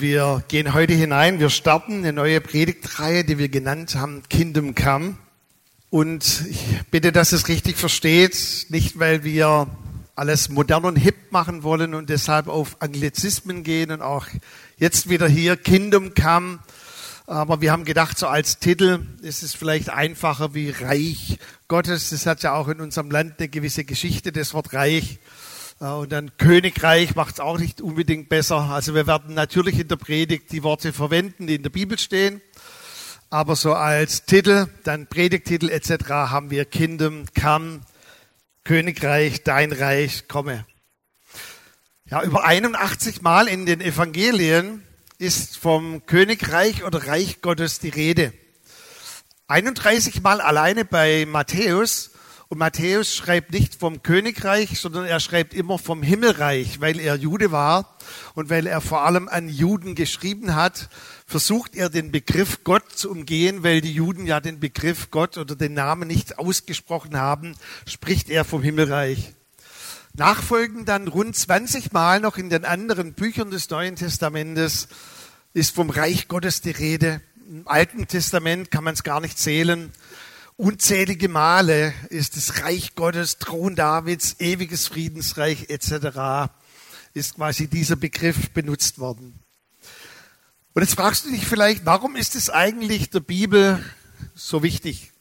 Wir gehen heute hinein, wir starten eine neue Predigtreihe, die wir genannt haben Kingdom Come. Und ich bitte, dass es richtig versteht, nicht weil wir alles modern und hip machen wollen und deshalb auf Anglizismen gehen und auch jetzt wieder hier Kingdom Come. Aber wir haben gedacht, so als Titel ist es vielleicht einfacher wie Reich Gottes. Das hat ja auch in unserem Land eine gewisse Geschichte, das Wort Reich. Und dann Königreich macht es auch nicht unbedingt besser. Also wir werden natürlich in der Predigt die Worte verwenden, die in der Bibel stehen. Aber so als Titel, dann Predigtitel etc. haben wir Kingdom Come, Königreich, dein Reich, komme. Ja, über 81 Mal in den Evangelien ist vom Königreich oder Reich Gottes die Rede. 31 Mal alleine bei Matthäus und Matthäus schreibt nicht vom Königreich, sondern er schreibt immer vom Himmelreich, weil er Jude war und weil er vor allem an Juden geschrieben hat, versucht er den Begriff Gott zu umgehen, weil die Juden ja den Begriff Gott oder den Namen nicht ausgesprochen haben, spricht er vom Himmelreich. Nachfolgend dann rund 20 Mal noch in den anderen Büchern des Neuen Testamentes ist vom Reich Gottes die Rede. Im Alten Testament kann man es gar nicht zählen. Unzählige Male ist das Reich Gottes, Thron Davids, ewiges Friedensreich etc. ist quasi dieser Begriff benutzt worden. Und jetzt fragst du dich vielleicht, warum ist es eigentlich der Bibel so wichtig?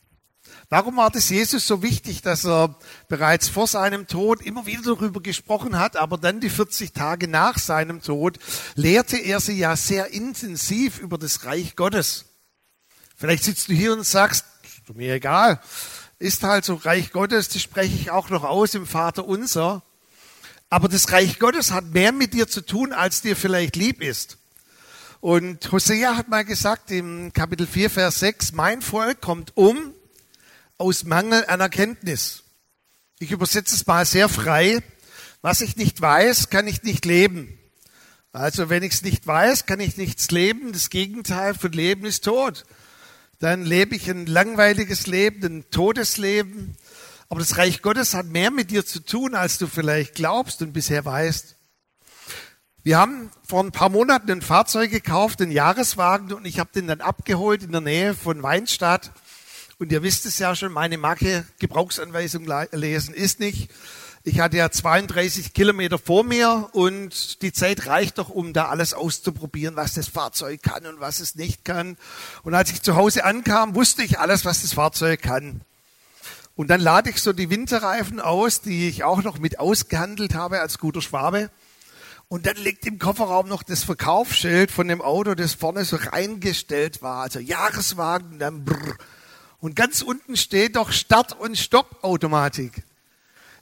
Warum war das Jesus so wichtig, dass er bereits vor seinem Tod immer wieder darüber gesprochen hat, aber dann die 40 Tage nach seinem Tod lehrte er sie ja sehr intensiv über das Reich Gottes. Vielleicht sitzt du hier und sagst, mir egal. Ist halt so Reich Gottes, das spreche ich auch noch aus im Vater unser. Aber das Reich Gottes hat mehr mit dir zu tun, als dir vielleicht lieb ist. Und Hosea hat mal gesagt im Kapitel 4, Vers 6, mein Volk kommt um aus Mangel an Erkenntnis. Ich übersetze es mal sehr frei. Was ich nicht weiß, kann ich nicht leben. Also wenn ich es nicht weiß, kann ich nichts leben. Das Gegenteil von Leben ist Tod dann lebe ich ein langweiliges Leben, ein Todesleben. Aber das Reich Gottes hat mehr mit dir zu tun, als du vielleicht glaubst und bisher weißt. Wir haben vor ein paar Monaten ein Fahrzeug gekauft, einen Jahreswagen, und ich habe den dann abgeholt in der Nähe von Weinstadt. Und ihr wisst es ja schon, meine Marke Gebrauchsanweisung lesen ist nicht. Ich hatte ja 32 Kilometer vor mir und die Zeit reicht doch, um da alles auszuprobieren, was das Fahrzeug kann und was es nicht kann. Und als ich zu Hause ankam, wusste ich alles, was das Fahrzeug kann. Und dann lade ich so die Winterreifen aus, die ich auch noch mit ausgehandelt habe als guter Schwabe. Und dann liegt im Kofferraum noch das Verkaufsschild von dem Auto, das vorne so reingestellt war, also Jahreswagen, dann brrr. Und ganz unten steht doch Start- und Stoppautomatik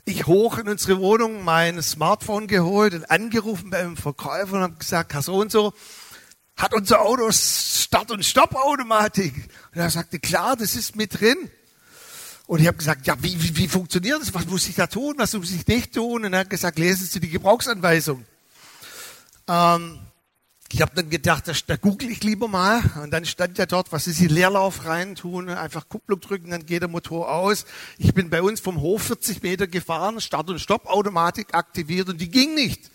ich hoch in unsere Wohnung mein Smartphone geholt und angerufen beim Verkäufer und habe gesagt, Herr so und so, hat unser Auto Start- und Stoppautomatik? Und er sagte, klar, das ist mit drin. Und ich habe gesagt, ja, wie, wie, wie funktioniert das? Was muss ich da tun? Was muss ich nicht tun? Und er hat gesagt, lesen Sie die Gebrauchsanweisung. Ähm, ich habe dann gedacht, da, da google ich lieber mal. Und dann stand ja dort, was ist die Leerlauf rein tun, einfach Kupplung drücken, dann geht der Motor aus. Ich bin bei uns vom Hof 40 Meter gefahren, Start- und Stoppautomatik aktiviert und die ging nicht.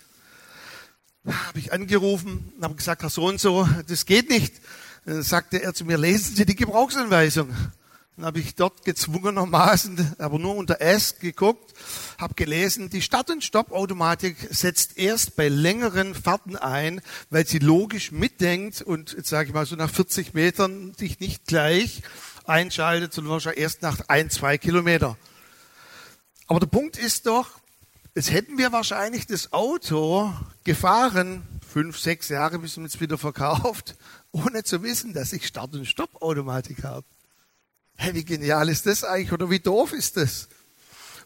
Habe ich angerufen und habe gesagt, Herr so und so, das geht nicht. Dann sagte er zu mir, lesen Sie die Gebrauchsanweisung. Dann habe ich dort gezwungenermaßen, aber nur unter S geguckt, habe gelesen, die Start- und Stoppautomatik setzt erst bei längeren Fahrten ein, weil sie logisch mitdenkt und jetzt sage ich mal so nach 40 Metern sich nicht gleich einschaltet, sondern schon erst nach ein, zwei Kilometer. Aber der Punkt ist doch, jetzt hätten wir wahrscheinlich das Auto gefahren, fünf, sechs Jahre bis man es wieder verkauft, ohne zu wissen, dass ich Start- und Stoppautomatik habe. Hey, wie genial ist das eigentlich oder wie doof ist das?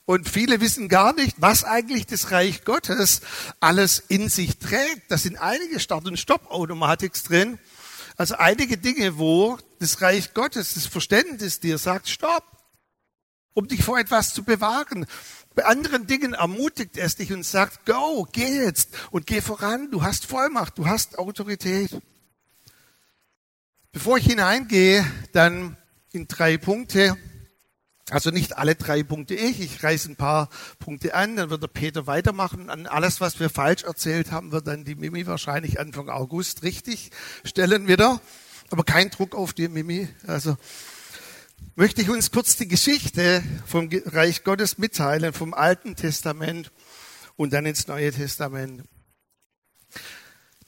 Und viele wissen gar nicht, was eigentlich das Reich Gottes alles in sich trägt. Da sind einige Start- und Stoppautomatiks drin. Also einige Dinge, wo das Reich Gottes, das Verständnis dir sagt, stopp, um dich vor etwas zu bewahren. Bei anderen Dingen ermutigt es dich und sagt, go, geh jetzt und geh voran. Du hast Vollmacht, du hast Autorität. Bevor ich hineingehe, dann in drei Punkte. Also nicht alle drei Punkte ich, ich reiße ein paar Punkte an, dann wird der Peter weitermachen. An alles, was wir falsch erzählt haben, wird dann die Mimi wahrscheinlich Anfang August richtig stellen wieder. Aber kein Druck auf die Mimi. Also möchte ich uns kurz die Geschichte vom Reich Gottes mitteilen, vom Alten Testament und dann ins Neue Testament.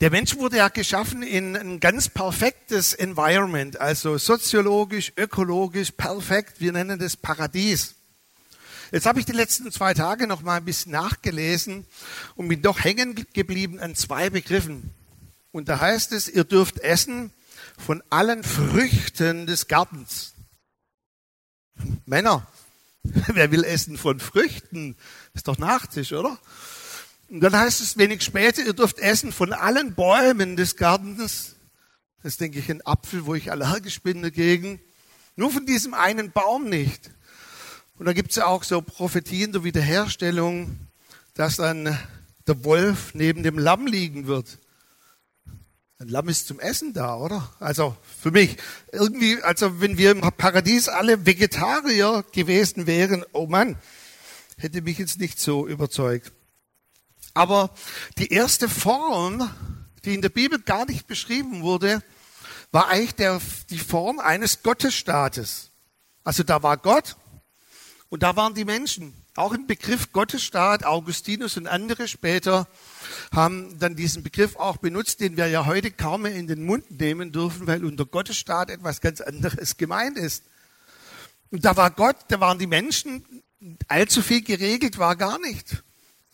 Der Mensch wurde ja geschaffen in ein ganz perfektes Environment, also soziologisch, ökologisch perfekt. Wir nennen das Paradies. Jetzt habe ich die letzten zwei Tage noch mal ein bisschen nachgelesen und bin doch hängen geblieben an zwei Begriffen. Und da heißt es, ihr dürft essen von allen Früchten des Gartens. Männer, wer will essen von Früchten? Ist doch Nachtisch, oder? Und dann heißt es wenig später, ihr dürft essen von allen Bäumen des Gartens. Das ist, denke ich, ein Apfel, wo ich allergisch bin dagegen. Nur von diesem einen Baum nicht. Und da gibt es ja auch so Prophetien der Wiederherstellung, dass dann der Wolf neben dem Lamm liegen wird. Ein Lamm ist zum Essen da, oder? Also für mich irgendwie, also wenn wir im Paradies alle Vegetarier gewesen wären, oh Mann, hätte mich jetzt nicht so überzeugt. Aber die erste Form, die in der Bibel gar nicht beschrieben wurde, war eigentlich der, die Form eines Gottesstaates. Also da war Gott und da waren die Menschen. Auch im Begriff Gottesstaat, Augustinus und andere später haben dann diesen Begriff auch benutzt, den wir ja heute kaum mehr in den Mund nehmen dürfen, weil unter Gottesstaat etwas ganz anderes gemeint ist. Und da war Gott, da waren die Menschen, allzu viel geregelt war gar nicht.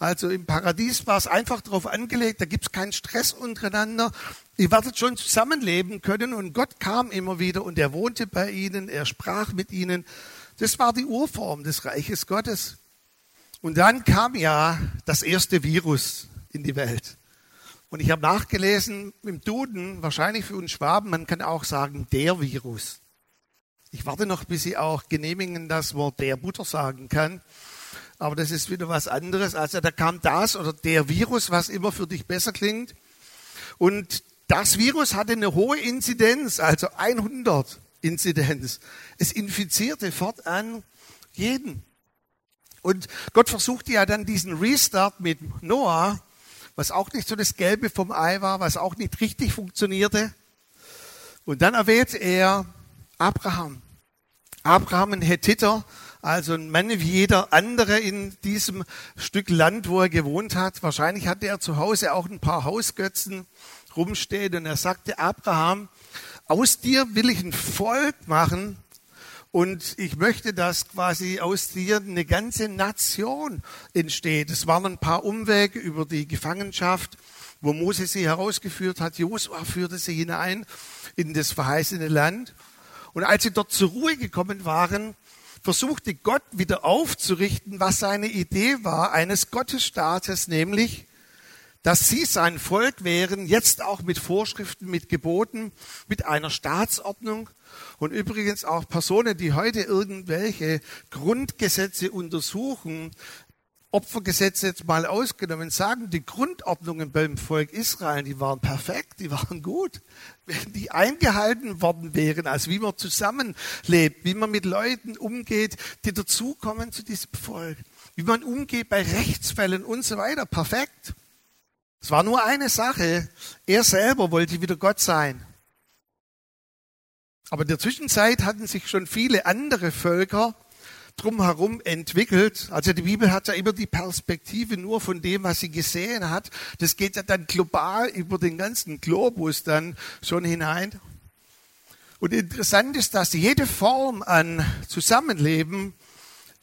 Also im Paradies war es einfach darauf angelegt, da gibt es keinen Stress untereinander. Ihr werdet schon zusammenleben können und Gott kam immer wieder und er wohnte bei ihnen, er sprach mit ihnen. Das war die Urform des Reiches Gottes. Und dann kam ja das erste Virus in die Welt. Und ich habe nachgelesen im Duden, wahrscheinlich für uns Schwaben, man kann auch sagen, der Virus. Ich warte noch, bis sie auch genehmigen, dass man der Butter sagen kann aber das ist wieder was anderes. Also da kam das oder der Virus, was immer für dich besser klingt. Und das Virus hatte eine hohe Inzidenz, also 100 Inzidenz. Es infizierte fortan jeden. Und Gott versuchte ja dann diesen Restart mit Noah, was auch nicht so das Gelbe vom Ei war, was auch nicht richtig funktionierte. Und dann erwähnt er Abraham. Abraham, ein Hethiter, also ein Mann wie jeder andere in diesem Stück Land, wo er gewohnt hat. Wahrscheinlich hatte er zu Hause auch ein paar Hausgötzen rumstehen und er sagte, Abraham, aus dir will ich ein Volk machen und ich möchte, dass quasi aus dir eine ganze Nation entsteht. Es waren ein paar Umwege über die Gefangenschaft, wo Mose sie herausgeführt hat. Josua führte sie hinein in das verheißene Land. Und als sie dort zur Ruhe gekommen waren, versuchte Gott wieder aufzurichten, was seine Idee war eines Gottesstaates, nämlich, dass sie sein Volk wären, jetzt auch mit Vorschriften, mit Geboten, mit einer Staatsordnung. Und übrigens auch Personen, die heute irgendwelche Grundgesetze untersuchen, Opfergesetze jetzt mal ausgenommen, sagen, die Grundordnungen beim Volk Israel, die waren perfekt, die waren gut. Wenn die eingehalten worden wären, also wie man zusammenlebt, wie man mit Leuten umgeht, die dazukommen zu diesem Volk, wie man umgeht bei Rechtsfällen und so weiter, perfekt. Es war nur eine Sache, er selber wollte wieder Gott sein. Aber in der Zwischenzeit hatten sich schon viele andere Völker drumherum entwickelt. Also die Bibel hat ja immer die Perspektive nur von dem, was sie gesehen hat. Das geht ja dann global über den ganzen Globus dann schon hinein. Und interessant ist, dass jede Form an Zusammenleben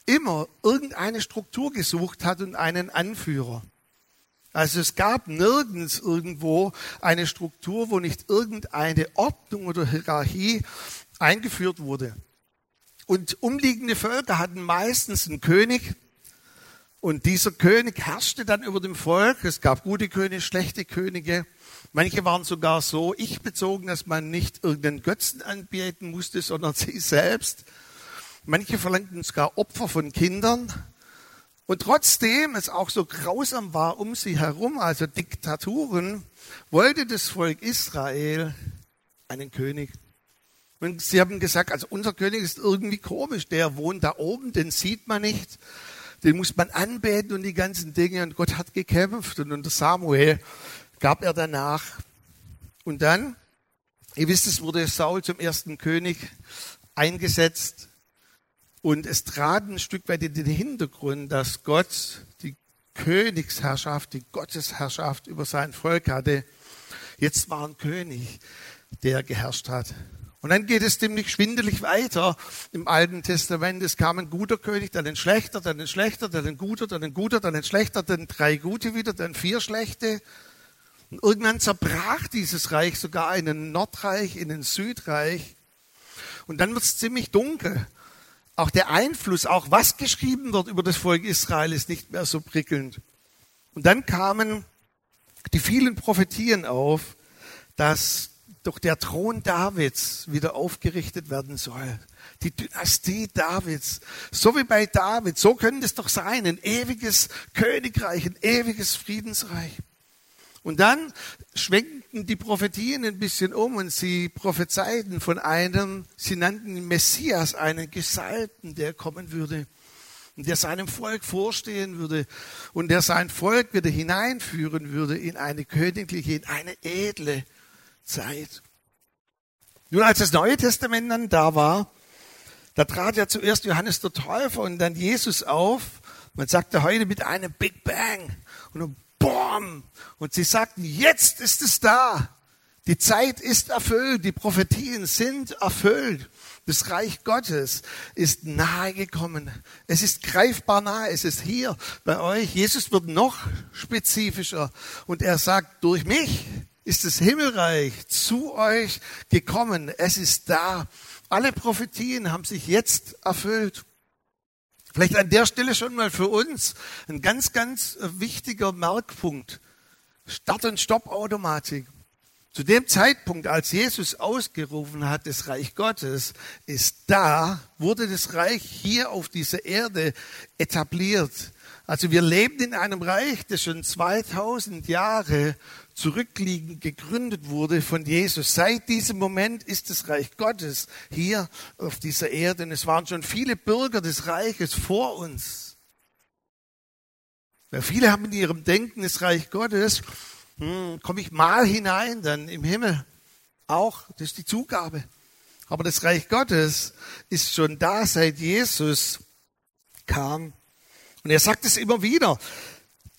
immer irgendeine Struktur gesucht hat und einen Anführer. Also es gab nirgends irgendwo eine Struktur, wo nicht irgendeine Ordnung oder Hierarchie eingeführt wurde. Und umliegende Völker hatten meistens einen König. Und dieser König herrschte dann über dem Volk. Es gab gute Könige, schlechte Könige. Manche waren sogar so ich bezogen, dass man nicht irgendeinen Götzen anbieten musste, sondern sie selbst. Manche verlangten sogar Opfer von Kindern. Und trotzdem es auch so grausam war um sie herum, also Diktaturen, wollte das Volk Israel einen König. Und sie haben gesagt, also unser König ist irgendwie komisch, der wohnt da oben, den sieht man nicht, den muss man anbeten und die ganzen Dinge. Und Gott hat gekämpft und unter Samuel gab er danach. Und dann, ihr wisst es, wurde Saul zum ersten König eingesetzt. Und es trat ein Stück weit in den Hintergrund, dass Gott die Königsherrschaft, die Gottesherrschaft über sein Volk hatte. Jetzt war ein König, der geherrscht hat. Und dann geht es ziemlich schwindelig weiter im Alten Testament. Es kam ein guter König, dann ein schlechter, dann ein schlechter, dann ein guter, dann ein guter, dann ein schlechter, dann drei gute wieder, dann vier schlechte. Und irgendwann zerbrach dieses Reich sogar in ein Nordreich, in ein Südreich. Und dann wird es ziemlich dunkel. Auch der Einfluss, auch was geschrieben wird über das Volk Israel, ist nicht mehr so prickelnd. Und dann kamen die vielen Prophetien auf, dass doch der Thron Davids wieder aufgerichtet werden soll. Die Dynastie Davids. So wie bei David, so könnte es doch sein. Ein ewiges Königreich, ein ewiges Friedensreich. Und dann schwenkten die Prophetien ein bisschen um und sie prophezeiten von einem, sie nannten Messias, einen Gesalbten, der kommen würde und der seinem Volk vorstehen würde und der sein Volk wieder hineinführen würde in eine königliche, in eine edle Zeit. Nun, als das Neue Testament dann da war, da trat ja zuerst Johannes der Täufer und dann Jesus auf. Man sagte heute mit einem Big Bang und dann Boom. Und sie sagten, jetzt ist es da. Die Zeit ist erfüllt. Die Prophetien sind erfüllt. Das Reich Gottes ist nahe gekommen. Es ist greifbar nahe. Es ist hier bei euch. Jesus wird noch spezifischer und er sagt, durch mich ist das Himmelreich zu euch gekommen. Es ist da. Alle Prophetien haben sich jetzt erfüllt. Vielleicht an der Stelle schon mal für uns ein ganz, ganz wichtiger Merkpunkt. Start- und Stoppautomatik. Zu dem Zeitpunkt, als Jesus ausgerufen hat, das Reich Gottes ist da, wurde das Reich hier auf dieser Erde etabliert. Also wir leben in einem Reich, das schon 2000 Jahre zurückliegend gegründet wurde von Jesus. Seit diesem Moment ist das Reich Gottes hier auf dieser Erde. Und es waren schon viele Bürger des Reiches vor uns. Weil viele haben in ihrem Denken das Reich Gottes, hm, komme ich mal hinein, dann im Himmel auch, das ist die Zugabe. Aber das Reich Gottes ist schon da, seit Jesus kam. Und er sagt es immer wieder.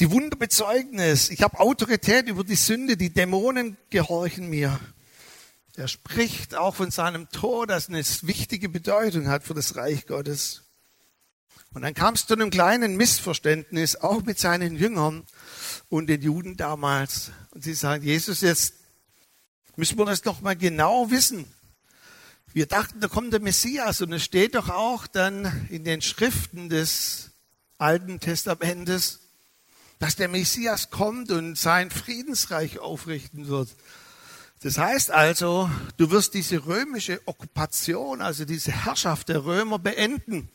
Die Wunder bezeugen es. Ich habe Autorität über die Sünde. Die Dämonen gehorchen mir. Er spricht auch von seinem Tod, das eine wichtige Bedeutung hat für das Reich Gottes. Und dann kam es zu einem kleinen Missverständnis, auch mit seinen Jüngern und den Juden damals. Und sie sagen, Jesus, jetzt müssen wir das noch mal genau wissen. Wir dachten, da kommt der Messias und es steht doch auch dann in den Schriften des Alten Testamentes, dass der Messias kommt und sein Friedensreich aufrichten wird. Das heißt also, du wirst diese römische Okkupation, also diese Herrschaft der Römer beenden.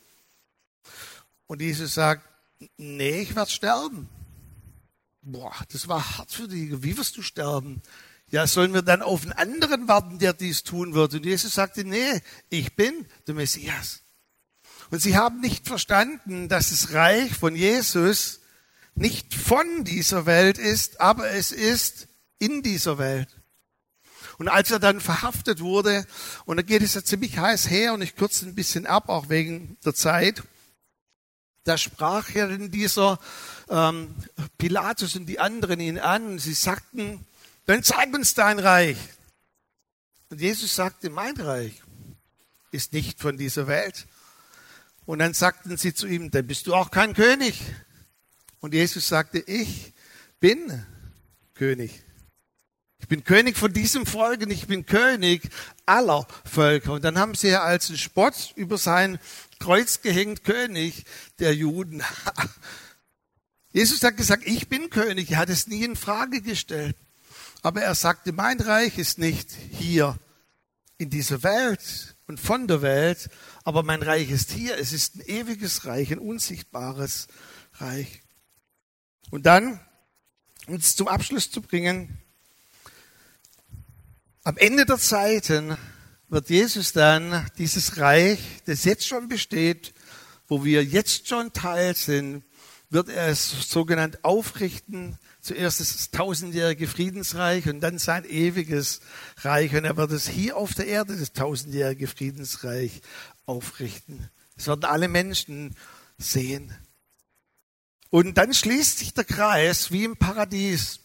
Und Jesus sagt, nee, ich werde sterben. Boah, das war hart für dich. Wie wirst du sterben? Ja, sollen wir dann auf einen anderen warten, der dies tun wird? Und Jesus sagte, nee, ich bin der Messias. Und sie haben nicht verstanden, dass das Reich von Jesus nicht von dieser Welt ist, aber es ist in dieser Welt. Und als er dann verhaftet wurde, und da geht es ja ziemlich heiß her, und ich kürze ein bisschen ab, auch wegen der Zeit, da sprach ja dann dieser ähm, Pilatus und die anderen ihn an, und sie sagten, dann zeig uns dein Reich. Und Jesus sagte, mein Reich ist nicht von dieser Welt. Und dann sagten sie zu ihm, dann bist du auch kein König. Und Jesus sagte, ich bin König. Ich bin König von diesem Volk und ich bin König aller Völker. Und dann haben sie ja als Spott über sein Kreuz gehängt, König der Juden. Jesus hat gesagt, ich bin König. Er hat es nie in Frage gestellt. Aber er sagte, mein Reich ist nicht hier in dieser Welt und von der Welt, aber mein Reich ist hier. Es ist ein ewiges Reich, ein unsichtbares Reich. Und dann, um es zum Abschluss zu bringen, am Ende der Zeiten wird Jesus dann dieses Reich, das jetzt schon besteht, wo wir jetzt schon Teil sind, wird er es sogenannt aufrichten. Zuerst das tausendjährige Friedensreich und dann sein ewiges Reich. Und er wird es hier auf der Erde, das tausendjährige Friedensreich, aufrichten. Es werden alle Menschen sehen. Und dann schließt sich der Kreis wie im Paradies.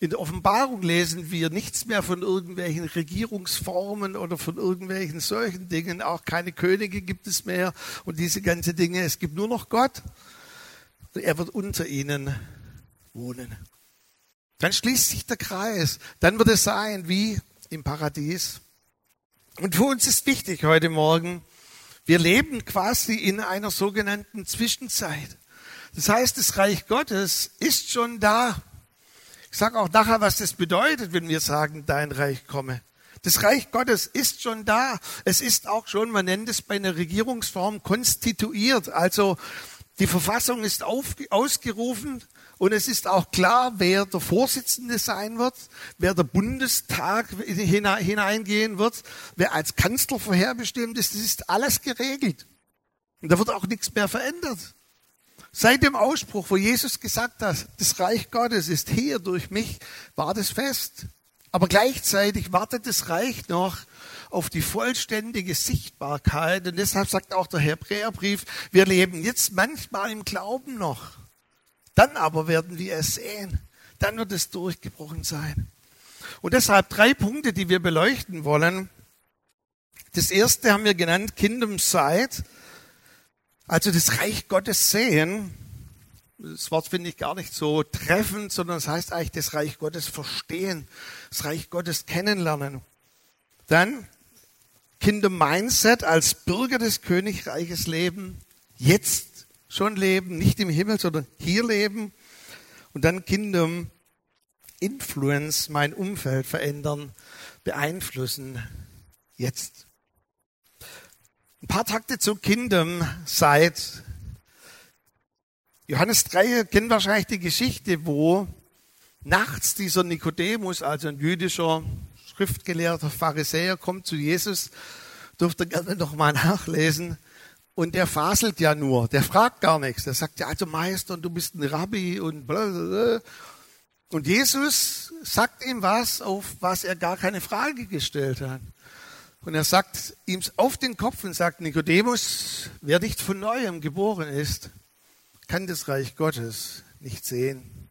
In der Offenbarung lesen wir nichts mehr von irgendwelchen Regierungsformen oder von irgendwelchen solchen Dingen. Auch keine Könige gibt es mehr und diese ganzen Dinge. Es gibt nur noch Gott. Und er wird unter ihnen wohnen. Dann schließt sich der Kreis. Dann wird es sein wie im Paradies. Und für uns ist wichtig heute Morgen, wir leben quasi in einer sogenannten Zwischenzeit. Das heißt, das Reich Gottes ist schon da. Ich sage auch nachher, was das bedeutet, wenn wir sagen, dein Reich komme. Das Reich Gottes ist schon da. Es ist auch schon, man nennt es bei einer Regierungsform, konstituiert. Also die Verfassung ist auf, ausgerufen und es ist auch klar, wer der Vorsitzende sein wird, wer der Bundestag hineingehen wird, wer als Kanzler vorherbestimmt ist. Das ist alles geregelt. Und da wird auch nichts mehr verändert. Seit dem Ausspruch, wo Jesus gesagt hat, das Reich Gottes ist hier durch mich, war das fest. Aber gleichzeitig wartet das Reich noch auf die vollständige Sichtbarkeit. Und deshalb sagt auch der Hebräerbrief, wir leben jetzt manchmal im Glauben noch. Dann aber werden wir es sehen. Dann wird es durchgebrochen sein. Und deshalb drei Punkte, die wir beleuchten wollen. Das erste haben wir genannt Kingdom Sight. Also das Reich Gottes sehen, das Wort finde ich gar nicht so treffend, sondern es das heißt eigentlich das Reich Gottes verstehen, das Reich Gottes kennenlernen. Dann Kingdom Mindset als Bürger des Königreiches leben, jetzt schon leben, nicht im Himmel, sondern hier leben. Und dann Kingdom Influence, mein Umfeld verändern, beeinflussen, jetzt. Ein paar Takte zu Kingdom seit Johannes 3 kennen wahrscheinlich die Geschichte, wo nachts dieser Nikodemus, also ein jüdischer Schriftgelehrter Pharisäer, kommt zu Jesus, dürfte gerne noch mal nachlesen. Und der faselt ja nur, der fragt gar nichts. Der sagt ja, also Meister, du bist ein Rabbi und blablabla. Und Jesus sagt ihm was, auf was er gar keine Frage gestellt hat. Und er sagt ihm auf den Kopf und sagt, Nikodemus, wer nicht von neuem geboren ist, kann das Reich Gottes nicht sehen.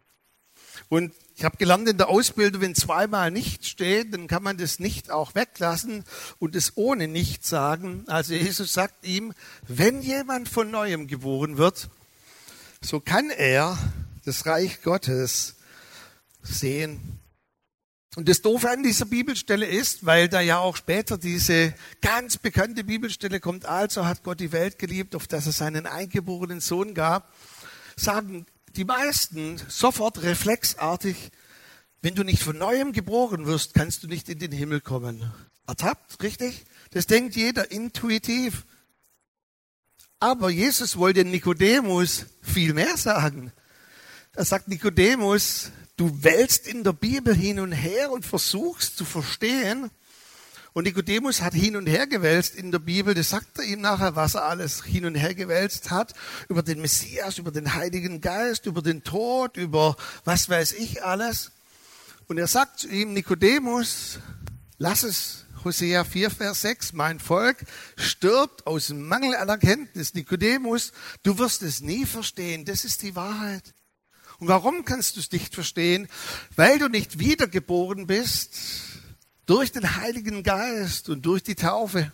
Und ich habe gelernt in der Ausbildung, wenn zweimal nicht steht, dann kann man das nicht auch weglassen und es ohne nicht sagen. Also Jesus sagt ihm, wenn jemand von neuem geboren wird, so kann er das Reich Gottes sehen. Und das Doofe an dieser Bibelstelle ist, weil da ja auch später diese ganz bekannte Bibelstelle kommt, also hat Gott die Welt geliebt, auf dass er seinen eingeborenen Sohn gab, sagen die meisten sofort reflexartig, wenn du nicht von neuem geboren wirst, kannst du nicht in den Himmel kommen. Ertappt, richtig? Das denkt jeder intuitiv. Aber Jesus wollte Nikodemus viel mehr sagen. Er sagt Nikodemus, Du wälzt in der Bibel hin und her und versuchst zu verstehen. Und Nikodemus hat hin und her gewälzt in der Bibel. Das sagt er ihm nachher, was er alles hin und her gewälzt hat. Über den Messias, über den Heiligen Geist, über den Tod, über was weiß ich alles. Und er sagt zu ihm, Nikodemus, lass es. Hosea 4, Vers 6, mein Volk stirbt aus Mangel an Erkenntnis. Nikodemus, du wirst es nie verstehen. Das ist die Wahrheit. Und warum kannst du es nicht verstehen? Weil du nicht wiedergeboren bist durch den Heiligen Geist und durch die Taufe.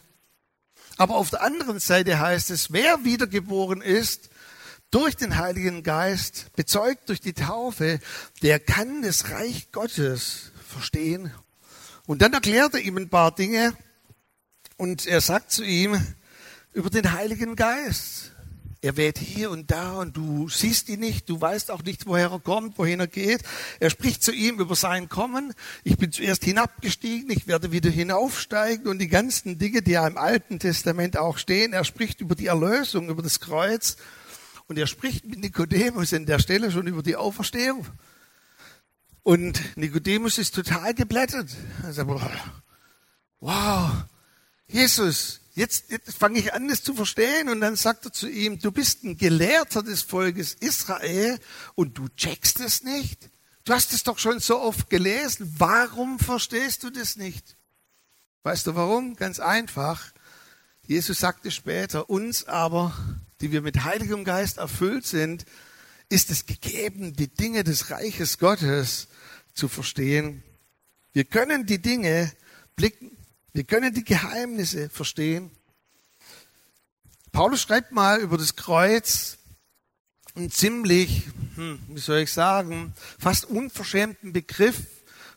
Aber auf der anderen Seite heißt es, wer wiedergeboren ist durch den Heiligen Geist, bezeugt durch die Taufe, der kann das Reich Gottes verstehen. Und dann erklärt er ihm ein paar Dinge und er sagt zu ihm über den Heiligen Geist. Er weht hier und da und du siehst ihn nicht, du weißt auch nicht, woher er kommt, wohin er geht. Er spricht zu ihm über sein Kommen. Ich bin zuerst hinabgestiegen, ich werde wieder hinaufsteigen und die ganzen Dinge, die ja im Alten Testament auch stehen. Er spricht über die Erlösung, über das Kreuz und er spricht mit Nikodemus in der Stelle schon über die Auferstehung. Und Nikodemus ist total geblättert. Er sagt, wow, Jesus, jetzt, jetzt fange ich an, das zu verstehen. Und dann sagt er zu ihm, du bist ein Gelehrter des Volkes Israel und du checkst es nicht. Du hast es doch schon so oft gelesen. Warum verstehst du das nicht? Weißt du warum? Ganz einfach. Jesus sagte später, uns aber, die wir mit Heiligem Geist erfüllt sind, ist es gegeben, die Dinge des Reiches Gottes zu verstehen. Wir können die Dinge blicken, wir können die Geheimnisse verstehen. Paulus schreibt mal über das Kreuz einen ziemlich, hm, wie soll ich sagen, fast unverschämten Begriff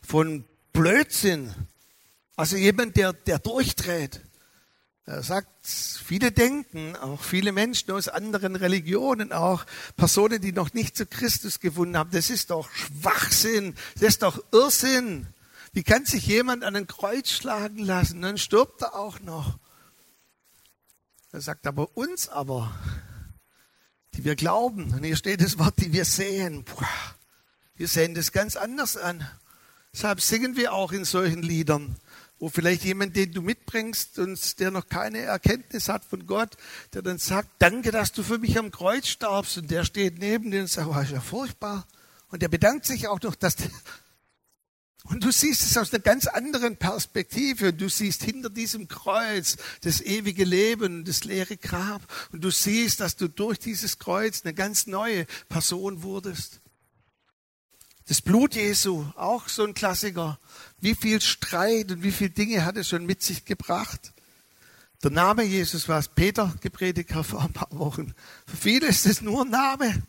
von Blödsinn. Also jemand, der, der durchdreht. Er sagt, viele denken, auch viele Menschen aus anderen Religionen, auch Personen, die noch nicht zu Christus gefunden haben, das ist doch Schwachsinn, das ist doch Irrsinn. Wie kann sich jemand an ein Kreuz schlagen lassen? Dann stirbt er auch noch. Er sagt aber uns aber, die wir glauben, und hier steht das Wort, die wir sehen, wir sehen das ganz anders an. Deshalb singen wir auch in solchen Liedern, wo vielleicht jemand, den du mitbringst und der noch keine Erkenntnis hat von Gott, der dann sagt, danke, dass du für mich am Kreuz starbst und der steht neben dir und sagt, ist ja furchtbar. Und der bedankt sich auch noch, dass, und du siehst es aus einer ganz anderen Perspektive. Du siehst hinter diesem Kreuz das ewige Leben, das leere Grab. Und du siehst, dass du durch dieses Kreuz eine ganz neue Person wurdest. Das Blut Jesu, auch so ein Klassiker. Wie viel Streit und wie viele Dinge hat es schon mit sich gebracht? Der Name Jesus, was Peter gepredigt hat vor ein paar Wochen. Für viele ist es nur ein Name.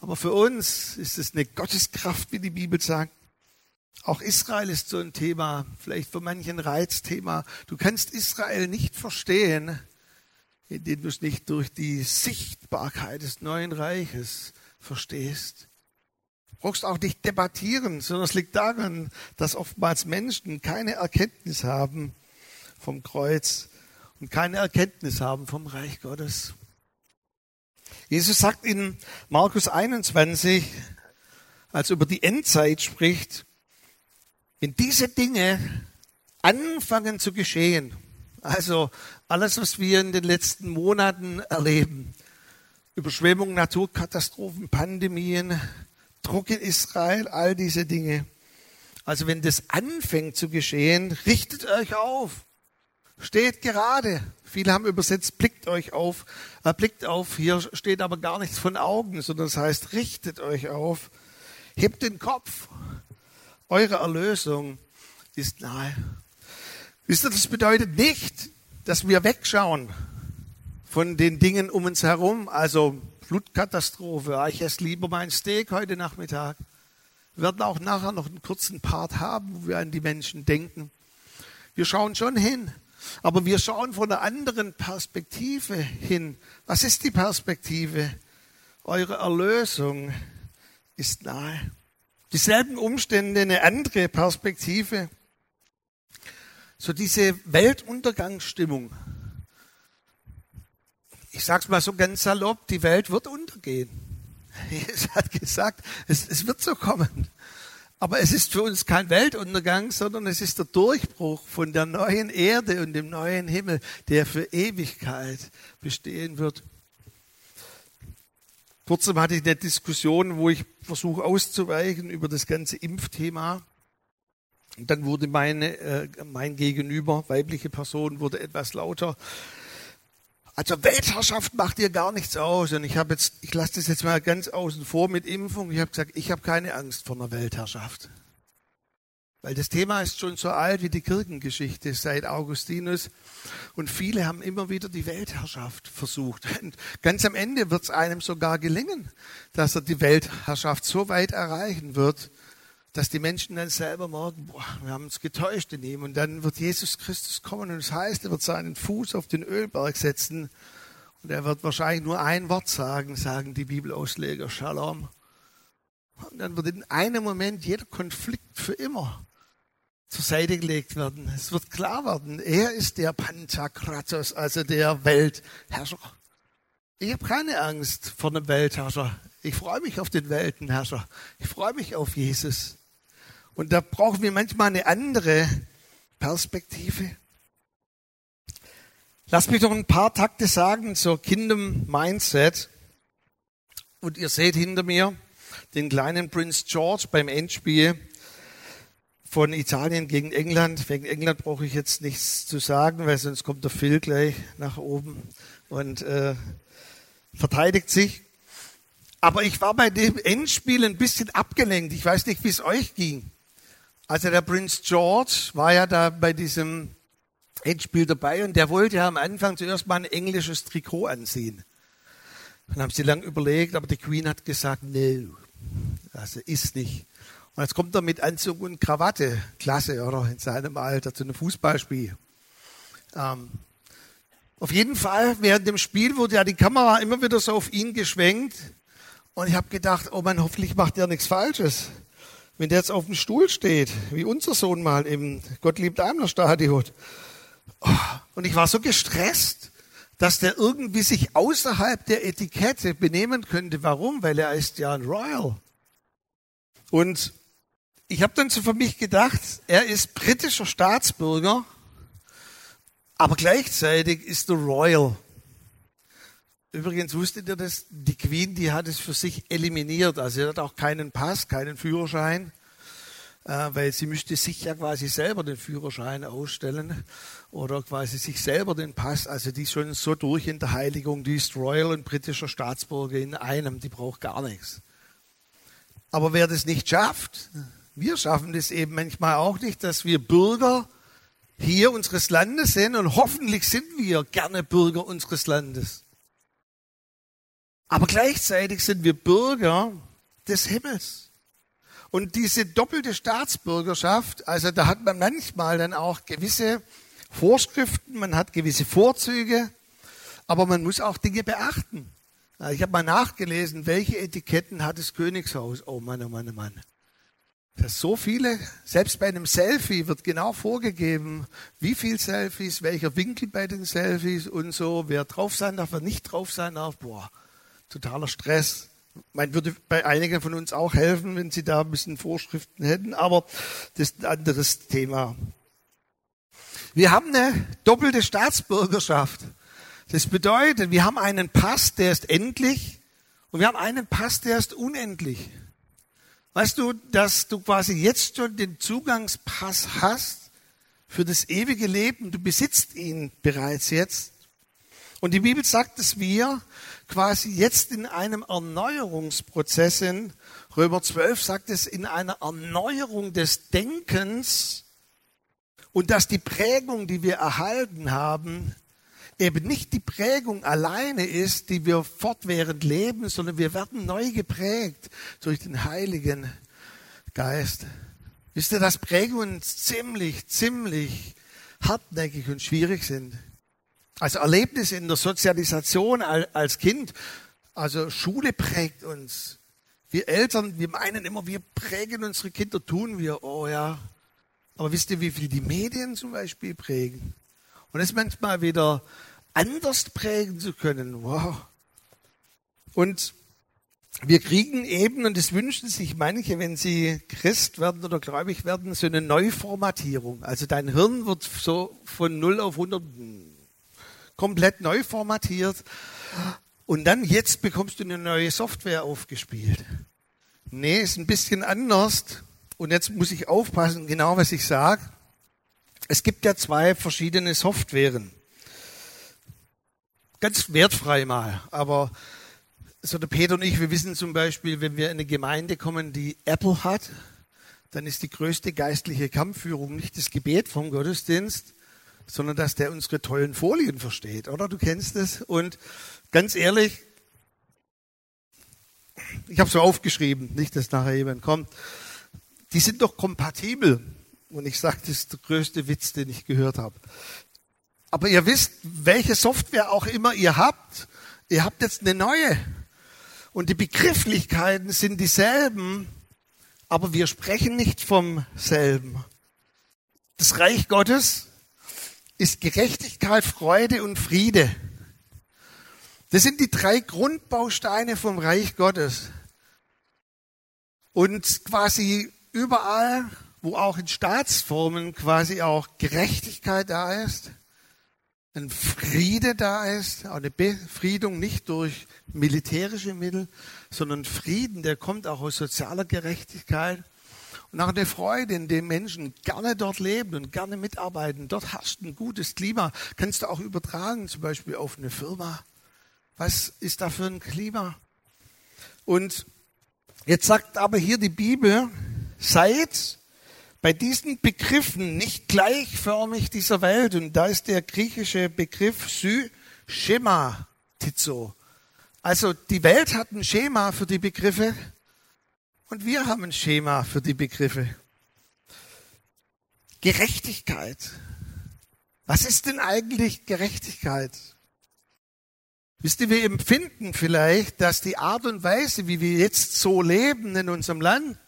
Aber für uns ist es eine Gotteskraft, wie die Bibel sagt. Auch Israel ist so ein Thema, vielleicht für manchen Reizthema. Du kannst Israel nicht verstehen, indem du es nicht durch die Sichtbarkeit des neuen Reiches verstehst. Du brauchst auch nicht debattieren, sondern es liegt daran, dass oftmals Menschen keine Erkenntnis haben vom Kreuz und keine Erkenntnis haben vom Reich Gottes. Jesus sagt in Markus 21, als er über die Endzeit spricht, wenn diese Dinge anfangen zu geschehen, also alles, was wir in den letzten Monaten erleben, Überschwemmungen, Naturkatastrophen, Pandemien, Druck in Israel, all diese Dinge. Also wenn das anfängt zu geschehen, richtet euch auf. Steht gerade. Viele haben übersetzt, blickt euch auf, äh, blickt auf. Hier steht aber gar nichts von Augen, sondern das heißt, richtet euch auf. Hebt den Kopf. Eure Erlösung ist nahe. Wisst ihr, das bedeutet nicht, dass wir wegschauen von den Dingen um uns herum. Also Flutkatastrophe. Ich esse lieber mein Steak heute Nachmittag. Wir werden auch nachher noch einen kurzen Part haben, wo wir an die Menschen denken. Wir schauen schon hin, aber wir schauen von einer anderen Perspektive hin. Was ist die Perspektive? Eure Erlösung ist nahe dieselben Umstände, eine andere Perspektive. So diese Weltuntergangsstimmung. Ich sag's mal so ganz salopp, die Welt wird untergehen. Jesus hat gesagt, es, es wird so kommen. Aber es ist für uns kein Weltuntergang, sondern es ist der Durchbruch von der neuen Erde und dem neuen Himmel, der für Ewigkeit bestehen wird. Kurzem hatte ich eine Diskussion, wo ich versuche auszuweichen über das ganze Impfthema. Und dann wurde meine, äh, mein Gegenüber, weibliche Person, wurde etwas lauter. Also Weltherrschaft macht dir gar nichts aus. Und ich habe jetzt, ich lasse das jetzt mal ganz außen vor mit Impfung. Ich habe gesagt, ich habe keine Angst vor einer Weltherrschaft. Weil das Thema ist schon so alt wie die Kirchengeschichte seit Augustinus. Und viele haben immer wieder die Weltherrschaft versucht. Und ganz am Ende wird es einem sogar gelingen, dass er die Weltherrschaft so weit erreichen wird, dass die Menschen dann selber merken, boah, wir haben uns getäuscht in ihm. Und dann wird Jesus Christus kommen und das heißt, er wird seinen Fuß auf den Ölberg setzen und er wird wahrscheinlich nur ein Wort sagen, sagen die Bibelausleger, Shalom. Und dann wird in einem Moment jeder Konflikt für immer zur Seite gelegt werden. Es wird klar werden, er ist der Pantakratos, also der Weltherrscher. Ich habe keine Angst vor einem Weltherrscher. Ich freue mich auf den Weltenherrscher. Ich freue mich auf Jesus. Und da brauchen wir manchmal eine andere Perspektive. Lass mich doch ein paar Takte sagen zur Kingdom Mindset. Und ihr seht hinter mir den kleinen Prince George beim Endspiel von Italien gegen England. Wegen England brauche ich jetzt nichts zu sagen, weil sonst kommt der Phil gleich nach oben und äh, verteidigt sich. Aber ich war bei dem Endspiel ein bisschen abgelenkt. Ich weiß nicht, wie es euch ging. Also der Prince George war ja da bei diesem Endspiel dabei und der wollte ja am Anfang zuerst mal ein englisches Trikot anziehen. Dann haben sie lang überlegt, aber die Queen hat gesagt, no, also ist nicht. Und jetzt kommt er mit Anzug und Krawatte, klasse, oder? In seinem Alter zu einem Fußballspiel. Ähm, auf jeden Fall, während dem Spiel wurde ja die Kamera immer wieder so auf ihn geschwenkt. Und ich habe gedacht, oh man, hoffentlich macht der nichts Falsches. Wenn der jetzt auf dem Stuhl steht, wie unser Sohn mal im Gottliebt Daimler Stadion. Oh, und ich war so gestresst, dass der irgendwie sich außerhalb der Etikette benehmen könnte. Warum? Weil er ist ja ein Royal. Und ich habe dann so für mich gedacht, er ist britischer Staatsbürger, aber gleichzeitig ist er Royal. Übrigens wusstet ihr das? Die Queen, die hat es für sich eliminiert. Also sie hat auch keinen Pass, keinen Führerschein, äh, weil sie müsste sich ja quasi selber den Führerschein ausstellen oder quasi sich selber den Pass. Also die ist schon so durch in der Heiligung, die ist Royal und britischer Staatsbürger in einem, die braucht gar nichts. Aber wer das nicht schafft, wir schaffen das eben manchmal auch nicht, dass wir Bürger hier unseres Landes sind und hoffentlich sind wir gerne Bürger unseres Landes. Aber gleichzeitig sind wir Bürger des Himmels. Und diese doppelte Staatsbürgerschaft, also da hat man manchmal dann auch gewisse Vorschriften, man hat gewisse Vorzüge, aber man muss auch Dinge beachten. Ich habe mal nachgelesen, welche Etiketten hat das Königshaus? Oh Mann, oh Mann, oh Mann. Das so viele, selbst bei einem Selfie wird genau vorgegeben, wie viel Selfies, welcher Winkel bei den Selfies und so, wer drauf sein darf, wer nicht drauf sein darf. Boah, totaler Stress. Man würde bei einigen von uns auch helfen, wenn sie da ein bisschen Vorschriften hätten, aber das ist ein anderes Thema. Wir haben eine doppelte Staatsbürgerschaft. Das bedeutet, wir haben einen Pass, der ist endlich und wir haben einen Pass, der ist unendlich. Weißt du, dass du quasi jetzt schon den Zugangspass hast für das ewige Leben? Du besitzt ihn bereits jetzt. Und die Bibel sagt, dass wir quasi jetzt in einem Erneuerungsprozess sind. Römer 12 sagt es in einer Erneuerung des Denkens und dass die Prägung, die wir erhalten haben, eben nicht die Prägung alleine ist, die wir fortwährend leben, sondern wir werden neu geprägt durch den Heiligen Geist. Wisst ihr, dass Prägungen ziemlich, ziemlich hartnäckig und schwierig sind? Also Erlebnisse in der Sozialisation als Kind, also Schule prägt uns. Wir Eltern, wir meinen immer, wir prägen unsere Kinder, tun wir, oh ja. Aber wisst ihr, wie viel die Medien zum Beispiel prägen? Und es manchmal wieder anders prägen zu können. Wow. Und wir kriegen eben, und das wünschen sich manche, wenn sie Christ werden oder gläubig werden, so eine Neuformatierung. Also dein Hirn wird so von 0 auf 100 komplett neu formatiert. Und dann jetzt bekommst du eine neue Software aufgespielt. Nee, ist ein bisschen anders. Und jetzt muss ich aufpassen, genau was ich sage. Es gibt ja zwei verschiedene Softwaren. Ganz wertfrei mal, aber so der Peter und ich, wir wissen zum Beispiel, wenn wir in eine Gemeinde kommen, die Apple hat, dann ist die größte geistliche Kampfführung nicht das Gebet vom Gottesdienst, sondern dass der unsere tollen Folien versteht, oder? Du kennst es. Und ganz ehrlich, ich habe so aufgeschrieben, nicht, dass nachher jemand kommt, die sind doch kompatibel. Und ich sage, das ist der größte Witz, den ich gehört habe. Aber ihr wisst, welche Software auch immer ihr habt, ihr habt jetzt eine neue. Und die Begrifflichkeiten sind dieselben, aber wir sprechen nicht vom selben. Das Reich Gottes ist Gerechtigkeit, Freude und Friede. Das sind die drei Grundbausteine vom Reich Gottes. Und quasi überall wo auch in Staatsformen quasi auch Gerechtigkeit da ist, ein Friede da ist, eine Befriedung nicht durch militärische Mittel, sondern Frieden, der kommt auch aus sozialer Gerechtigkeit und auch eine Freude, in dem Menschen gerne dort leben und gerne mitarbeiten. Dort herrscht ein gutes Klima. Kannst du auch übertragen, zum Beispiel auf eine Firma. Was ist da für ein Klima? Und jetzt sagt aber hier die Bibel, seid bei diesen Begriffen nicht gleichförmig dieser Welt. Und da ist der griechische Begriff Sy, Schema, Tizo. Also die Welt hat ein Schema für die Begriffe und wir haben ein Schema für die Begriffe. Gerechtigkeit. Was ist denn eigentlich Gerechtigkeit? Wisst ihr, wir empfinden vielleicht, dass die Art und Weise, wie wir jetzt so leben in unserem Land,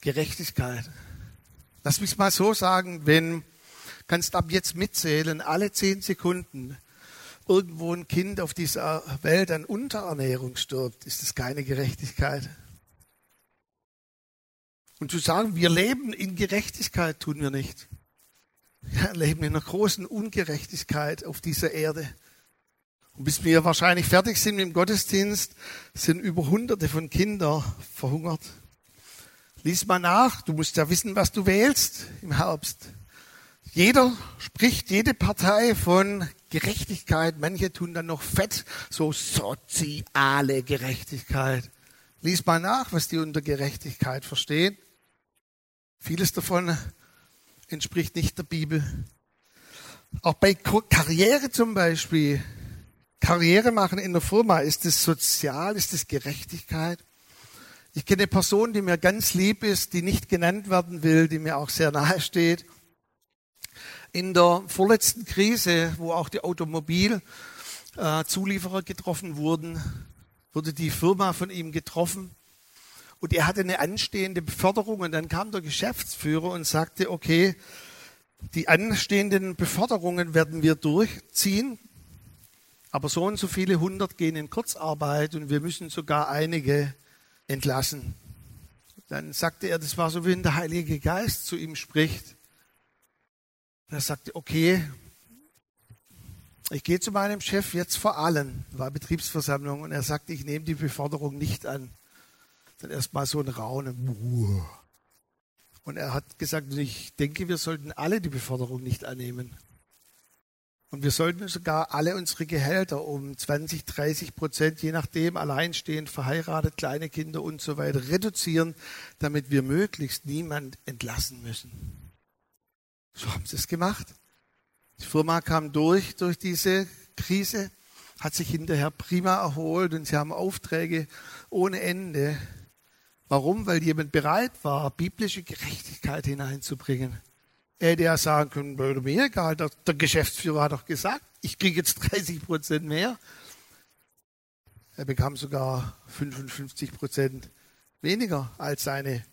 Gerechtigkeit. Lass mich mal so sagen, wenn, kannst ab jetzt mitzählen, alle zehn Sekunden irgendwo ein Kind auf dieser Welt an Unterernährung stirbt, ist das keine Gerechtigkeit. Und zu sagen, wir leben in Gerechtigkeit, tun wir nicht. Wir leben in einer großen Ungerechtigkeit auf dieser Erde. Und bis wir wahrscheinlich fertig sind mit dem Gottesdienst, sind über Hunderte von Kindern verhungert. Lies mal nach, du musst ja wissen, was du wählst im Herbst. Jeder spricht, jede Partei von Gerechtigkeit. Manche tun dann noch fett, so soziale Gerechtigkeit. Lies mal nach, was die unter Gerechtigkeit verstehen. Vieles davon entspricht nicht der Bibel. Auch bei Karriere zum Beispiel. Karriere machen in der Firma, ist es sozial, ist es Gerechtigkeit? Ich kenne eine Person, die mir ganz lieb ist, die nicht genannt werden will, die mir auch sehr nahe steht. In der vorletzten Krise, wo auch die Automobilzulieferer getroffen wurden, wurde die Firma von ihm getroffen. Und er hatte eine anstehende Beförderung. Und dann kam der Geschäftsführer und sagte, okay, die anstehenden Beförderungen werden wir durchziehen, aber so und so viele hundert gehen in Kurzarbeit und wir müssen sogar einige entlassen. Dann sagte er, das war so, wie wenn der Heilige Geist zu ihm spricht. Er sagte, okay, ich gehe zu meinem Chef jetzt vor allen, war Betriebsversammlung, und er sagte, ich nehme die Beförderung nicht an. Dann erstmal so ein Raunen. Und er hat gesagt, ich denke, wir sollten alle die Beförderung nicht annehmen. Und wir sollten sogar alle unsere Gehälter um 20, 30 Prozent, je nachdem, alleinstehend, verheiratet, kleine Kinder und so weiter, reduzieren, damit wir möglichst niemand entlassen müssen. So haben sie es gemacht. Die Firma kam durch, durch diese Krise, hat sich hinterher prima erholt und sie haben Aufträge ohne Ende. Warum? Weil jemand bereit war, biblische Gerechtigkeit hineinzubringen. Er hätte ja sagen können, mir egal, der, Geschäftsführer hat doch gesagt, ich kriege jetzt 30 Prozent mehr. Er bekam sogar 55 Prozent weniger, als seine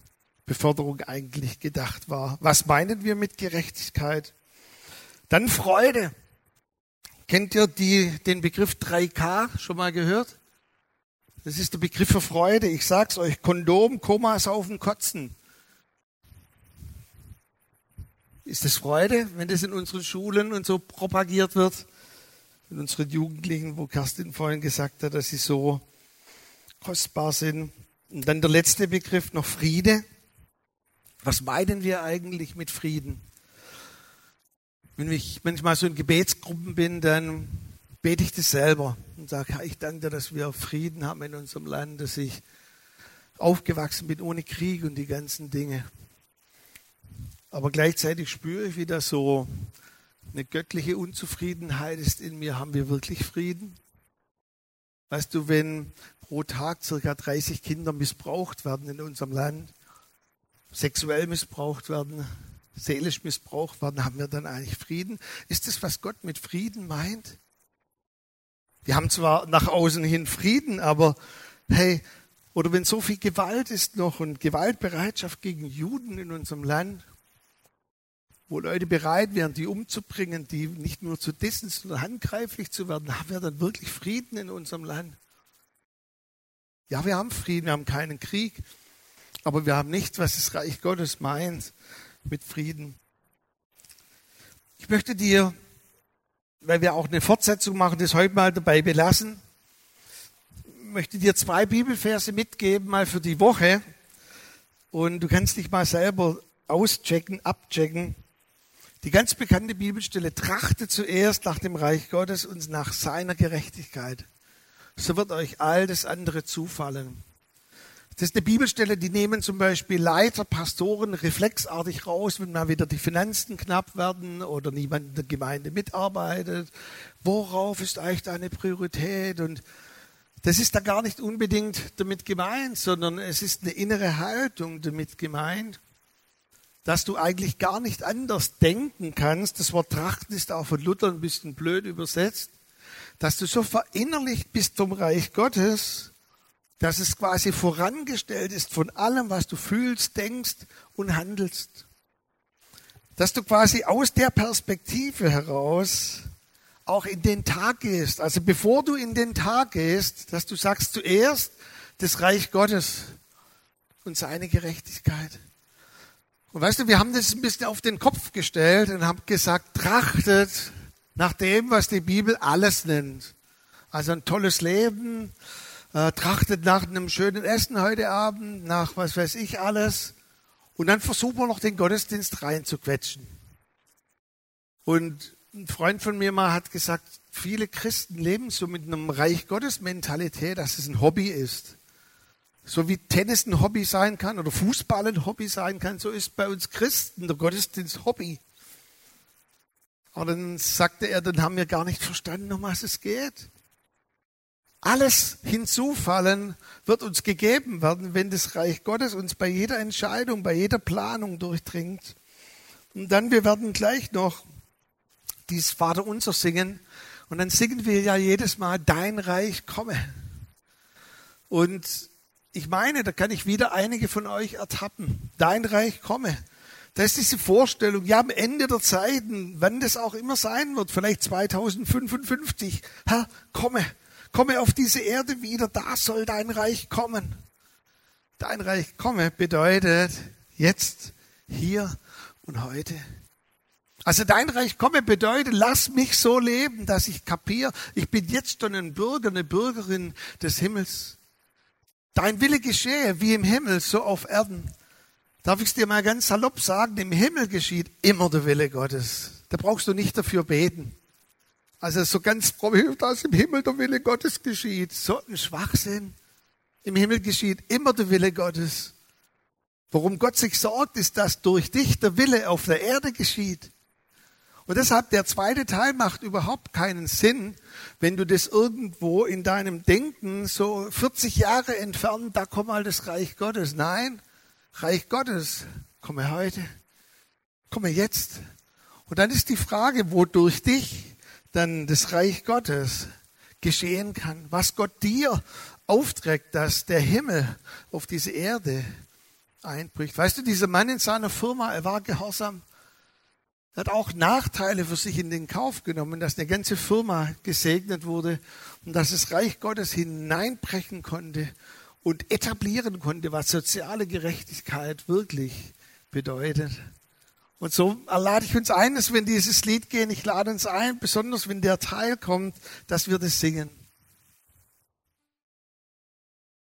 Beförderung eigentlich gedacht war. Was meinen wir mit Gerechtigkeit? Dann Freude. Kennt ihr die, den Begriff 3K schon mal gehört? Das ist der Begriff für Freude. Ich sag's euch, Kondom, Komas auf dem Kotzen. Ist das Freude, wenn das in unseren Schulen und so propagiert wird? In unseren Jugendlichen, wo Kerstin vorhin gesagt hat, dass sie so kostbar sind. Und dann der letzte Begriff noch Friede. Was meinen wir eigentlich mit Frieden? Wenn ich manchmal so in Gebetsgruppen bin, dann bete ich das selber und sage, ja, ich danke dir, dass wir Frieden haben in unserem Land, dass ich aufgewachsen bin ohne Krieg und die ganzen Dinge. Aber gleichzeitig spüre ich wieder so eine göttliche Unzufriedenheit ist in mir. Haben wir wirklich Frieden? Weißt du, wenn pro Tag circa 30 Kinder missbraucht werden in unserem Land, sexuell missbraucht werden, seelisch missbraucht werden, haben wir dann eigentlich Frieden? Ist das, was Gott mit Frieden meint? Wir haben zwar nach außen hin Frieden, aber hey, oder wenn so viel Gewalt ist noch und Gewaltbereitschaft gegen Juden in unserem Land, wo Leute bereit wären, die umzubringen, die nicht nur zu dissen, sondern handgreiflich zu werden, haben wir dann wirklich Frieden in unserem Land? Ja, wir haben Frieden, wir haben keinen Krieg, aber wir haben nicht, was das Reich Gottes meint mit Frieden. Ich möchte dir weil wir auch eine Fortsetzung machen, das heute mal dabei belassen. Möchte dir zwei Bibelverse mitgeben, mal für die Woche. Und du kannst dich mal selber auschecken, abchecken. Die ganz bekannte Bibelstelle, trachte zuerst nach dem Reich Gottes und nach seiner Gerechtigkeit. So wird euch all das andere zufallen. Das ist eine Bibelstelle, die nehmen zum Beispiel Leiter, Pastoren reflexartig raus, wenn mal wieder die Finanzen knapp werden oder niemand in der Gemeinde mitarbeitet. Worauf ist eigentlich deine Priorität? Und das ist da gar nicht unbedingt damit gemeint, sondern es ist eine innere Haltung damit gemeint, dass du eigentlich gar nicht anders denken kannst. Das Wort trachten ist auch von Luther ein bisschen blöd übersetzt, dass du so verinnerlicht bist vom Reich Gottes, dass es quasi vorangestellt ist von allem, was du fühlst, denkst und handelst. Dass du quasi aus der Perspektive heraus auch in den Tag gehst. Also bevor du in den Tag gehst, dass du sagst zuerst das Reich Gottes und seine Gerechtigkeit. Und weißt du, wir haben das ein bisschen auf den Kopf gestellt und haben gesagt, trachtet nach dem, was die Bibel alles nennt. Also ein tolles Leben, äh, trachtet nach einem schönen Essen heute Abend, nach was weiß ich alles. Und dann versuchen wir noch den Gottesdienst reinzuquetschen. Und ein Freund von mir mal hat gesagt, viele Christen leben so mit einem Reich Gottes Mentalität, dass es ein Hobby ist. So wie Tennis ein Hobby sein kann oder Fußball ein Hobby sein kann, so ist bei uns Christen der Gottesdienst Hobby. Aber dann sagte er, dann haben wir gar nicht verstanden, um was es geht alles hinzufallen wird uns gegeben werden, wenn das Reich Gottes uns bei jeder Entscheidung, bei jeder Planung durchdringt. Und dann, wir werden gleich noch dieses Vater unser singen. Und dann singen wir ja jedes Mal, dein Reich komme. Und ich meine, da kann ich wieder einige von euch ertappen. Dein Reich komme. Da ist diese Vorstellung, ja, am Ende der Zeiten, wann das auch immer sein wird, vielleicht 2055, Herr, komme komme auf diese Erde wieder, da soll dein Reich kommen. Dein Reich komme bedeutet jetzt, hier und heute. Also dein Reich komme bedeutet, lass mich so leben, dass ich kapiere, ich bin jetzt schon ein Bürger, eine Bürgerin des Himmels. Dein Wille geschehe wie im Himmel, so auf Erden. Darf ich es dir mal ganz salopp sagen, im Himmel geschieht immer der Wille Gottes. Da brauchst du nicht dafür beten. Also so ganz fromm, dass im Himmel der Wille Gottes geschieht. So ein Schwachsinn. Im Himmel geschieht immer der Wille Gottes. Worum Gott sich sorgt, ist, dass durch dich der Wille auf der Erde geschieht. Und deshalb der zweite Teil macht überhaupt keinen Sinn, wenn du das irgendwo in deinem Denken so 40 Jahre entfernt, da kommt mal das Reich Gottes. Nein, Reich Gottes, komme heute, komme jetzt. Und dann ist die Frage, wodurch dich dann das Reich Gottes geschehen kann, was Gott dir aufträgt, dass der Himmel auf diese Erde einbricht. Weißt du, dieser Mann in seiner Firma, er war gehorsam, er hat auch Nachteile für sich in den Kauf genommen, dass eine ganze Firma gesegnet wurde und dass das Reich Gottes hineinbrechen konnte und etablieren konnte, was soziale Gerechtigkeit wirklich bedeutet. Und so lade ich uns ein, dass wenn dieses Lied gehen, ich lade uns ein, besonders wenn der Teil kommt, dass wir das singen.